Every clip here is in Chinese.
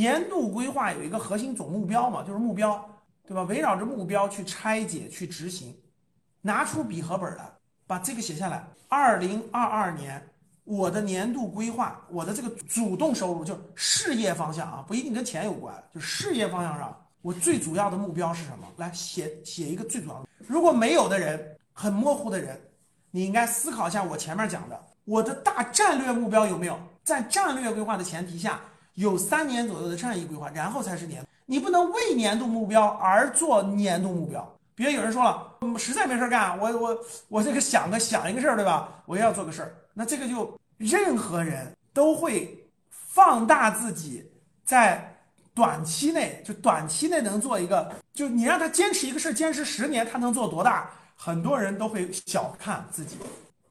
年度规划有一个核心总目标嘛，就是目标，对吧？围绕着目标去拆解、去执行。拿出笔和本来，把这个写下来。二零二二年我的年度规划，我的这个主动收入，就事业方向啊，不一定跟钱有关，就事业方向上，我最主要的目标是什么？来写写一个最主要的。如果没有的人，很模糊的人，你应该思考一下我前面讲的，我的大战略目标有没有在战略规划的前提下，有三年左右的战役规划，然后才是年。你不能为年度目标而做年度目标。比如有人说了，实在没事干，我我我这个想个想一个事儿，对吧？我要做个事儿，那这个就任何人都会放大自己在短期内，就短期内能做一个，就你让他坚持一个事儿，坚持十年，他能做多大？很多人都会小看自己。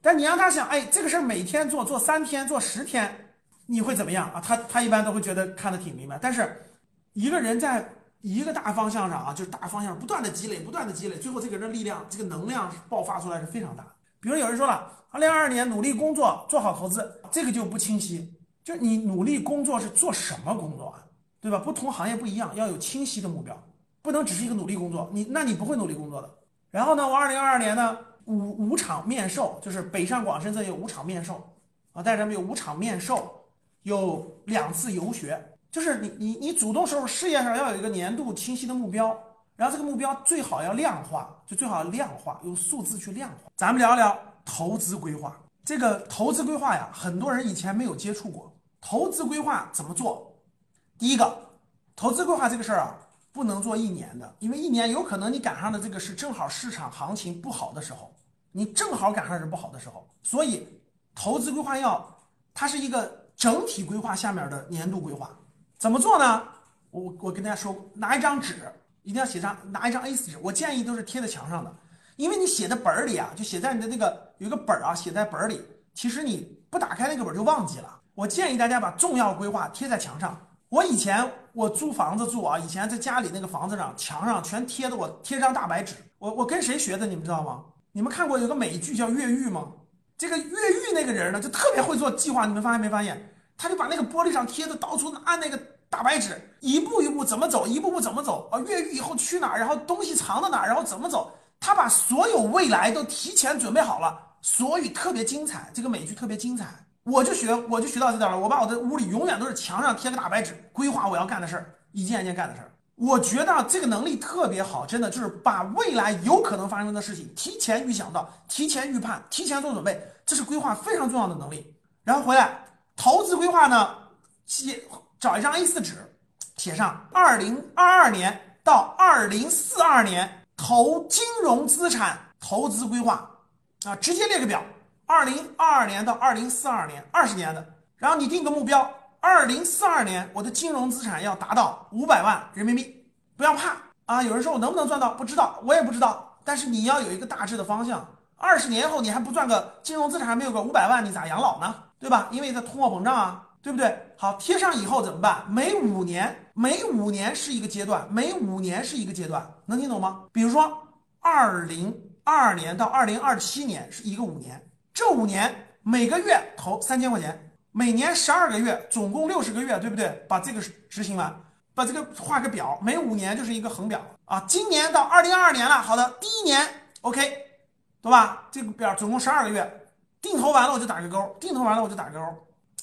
但你让他想，哎，这个事儿每天做，做三天，做十天，你会怎么样啊？他他一般都会觉得看得挺明白。但是一个人在。一个大方向上啊，就是大方向不断的积累，不断的积累，最后这个人的力量，这个能量爆发出来是非常大。比如有人说了，二零二二年努力工作，做好投资，这个就不清晰。就你努力工作是做什么工作啊？对吧？不同行业不一样，要有清晰的目标，不能只是一个努力工作。你那你不会努力工作的。然后呢，我二零二二年呢五五场面授，就是北上广深这有五场面授啊，带着咱们有五场面授，有两次游学。就是你你你主动收入事业上要有一个年度清晰的目标，然后这个目标最好要量化，就最好要量化，用数字去量化。咱们聊聊投资规划。这个投资规划呀，很多人以前没有接触过。投资规划怎么做？第一个，投资规划这个事儿啊，不能做一年的，因为一年有可能你赶上的这个是正好市场行情不好的时候，你正好赶上是不好的时候，所以投资规划要它是一个整体规划下面的年度规划。怎么做呢？我我跟大家说，拿一张纸，一定要写上，拿一张 A4 纸。我建议都是贴在墙上的，因为你写的本儿里啊，就写在你的那个有一个本儿啊，写在本儿里，其实你不打开那个本儿就忘记了。我建议大家把重要规划贴在墙上。我以前我租房子住啊，以前在家里那个房子上墙上全贴的，我贴张大白纸。我我跟谁学的？你们知道吗？你们看过有个美剧叫《越狱》吗？这个越狱那个人呢，就特别会做计划。你们发现没发现？他就把那个玻璃上贴的到处按那个大白纸，一步一步怎么走，一步步怎么走啊？越狱以后去哪儿？然后东西藏到哪儿？然后怎么走？他把所有未来都提前准备好了，所以特别精彩。这个美剧特别精彩，我就学，我就学到这点了。我把我的屋里永远都是墙上贴个大白纸，规划我要干的事儿，一件一件干的事儿。我觉得这个能力特别好，真的就是把未来有可能发生的事情提前预想到，提前预判，提前做准备，这是规划非常重要的能力。然后回来。投资规划呢，写找一张 A4 纸，写上二零二二年到二零四二年投金融资产投资规划啊，直接列个表，二零二二年到二零四二年二十年的，然后你定个目标，二零四二年我的金融资产要达到五百万人民币，不要怕啊！有人说我能不能赚到？不知道，我也不知道，但是你要有一个大致的方向。二十年后你还不赚个金融资产还没有个五百万，你咋养老呢？对吧？因为它通货膨胀啊，对不对？好，贴上以后怎么办？每五年，每五年是一个阶段，每五年是一个阶段，能听懂吗？比如说，二零二二年到二零二七年是一个五年，这五年每个月投三千块钱，每年十二个月，总共六十个月，对不对？把这个执行完，把这个画个表，每五年就是一个横表啊。今年到二零二二年了，好的，第一年 OK，对吧？这个表总共十二个月。定投完了我就打个勾，定投完了我就打个勾。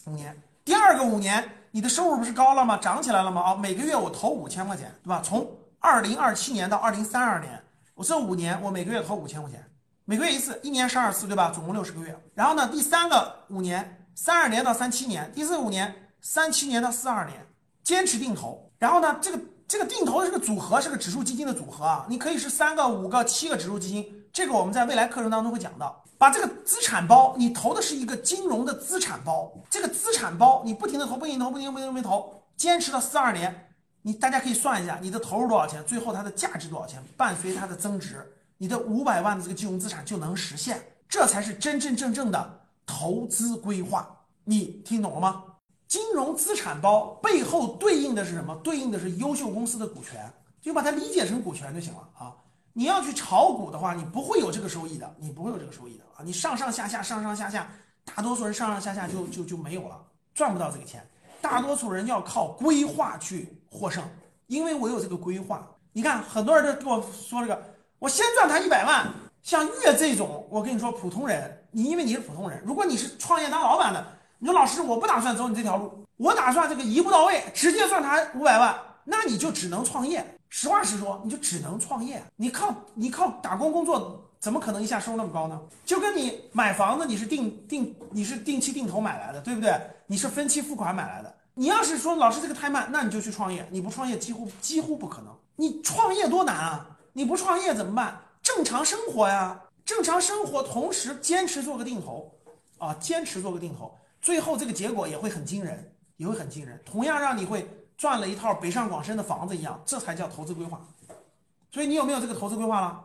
五年，第二个五年，你的收入不是高了吗？涨起来了吗？啊，每个月我投五千块钱，对吧？从二零二七年到二零三二年，我这五年我每个月投五千块钱，每个月一次，一年十二次，对吧？总共六十个月。然后呢，第三个五年，三二年到三七年，第四五年，三七年到四二年，坚持定投。然后呢，这个这个定投的这个组合是个指数基金的组合啊，你可以是三个、五个、七个指数基金，这个我们在未来课程当中会讲到。把这个资产包，你投的是一个金融的资产包，这个资产包你不停的投，不停投，不停不停不停投，坚持到四二年，你大家可以算一下，你的投入多少钱，最后它的价值多少钱，伴随它的增值，你的五百万的这个金融资产就能实现，这才是真真正正的投资规划。你听懂了吗？金融资产包背后对应的是什么？对应的是优秀公司的股权，就把它理解成股权就行了啊。你要去炒股的话，你不会有这个收益的，你不会有这个收益的啊！你上上下下，上上下下，大多数人上上下下就就就没有了，赚不到这个钱。大多数人要靠规划去获胜，因为我有这个规划。你看，很多人都跟我说这个，我先赚他一百万。像月这种，我跟你说，普通人，你因为你是普通人，如果你是创业当老板的，你说老师，我不打算走你这条路，我打算这个一步到位，直接赚他五百万，那你就只能创业。实话实说，你就只能创业。你靠你靠打工工作，怎么可能一下收入那么高呢？就跟你买房子，你是定定你是定期定投买来的，对不对？你是分期付款买来的。你要是说老师这个太慢，那你就去创业。你不创业，几乎几乎不可能。你创业多难啊！你不创业怎么办？正常生活呀，正常生活，同时坚持做个定投，啊，坚持做个定投，最后这个结果也会很惊人，也会很惊人，同样让你会赚了一套北上广深的房子一样，这才叫投资规划。所以你有没有这个投资规划了？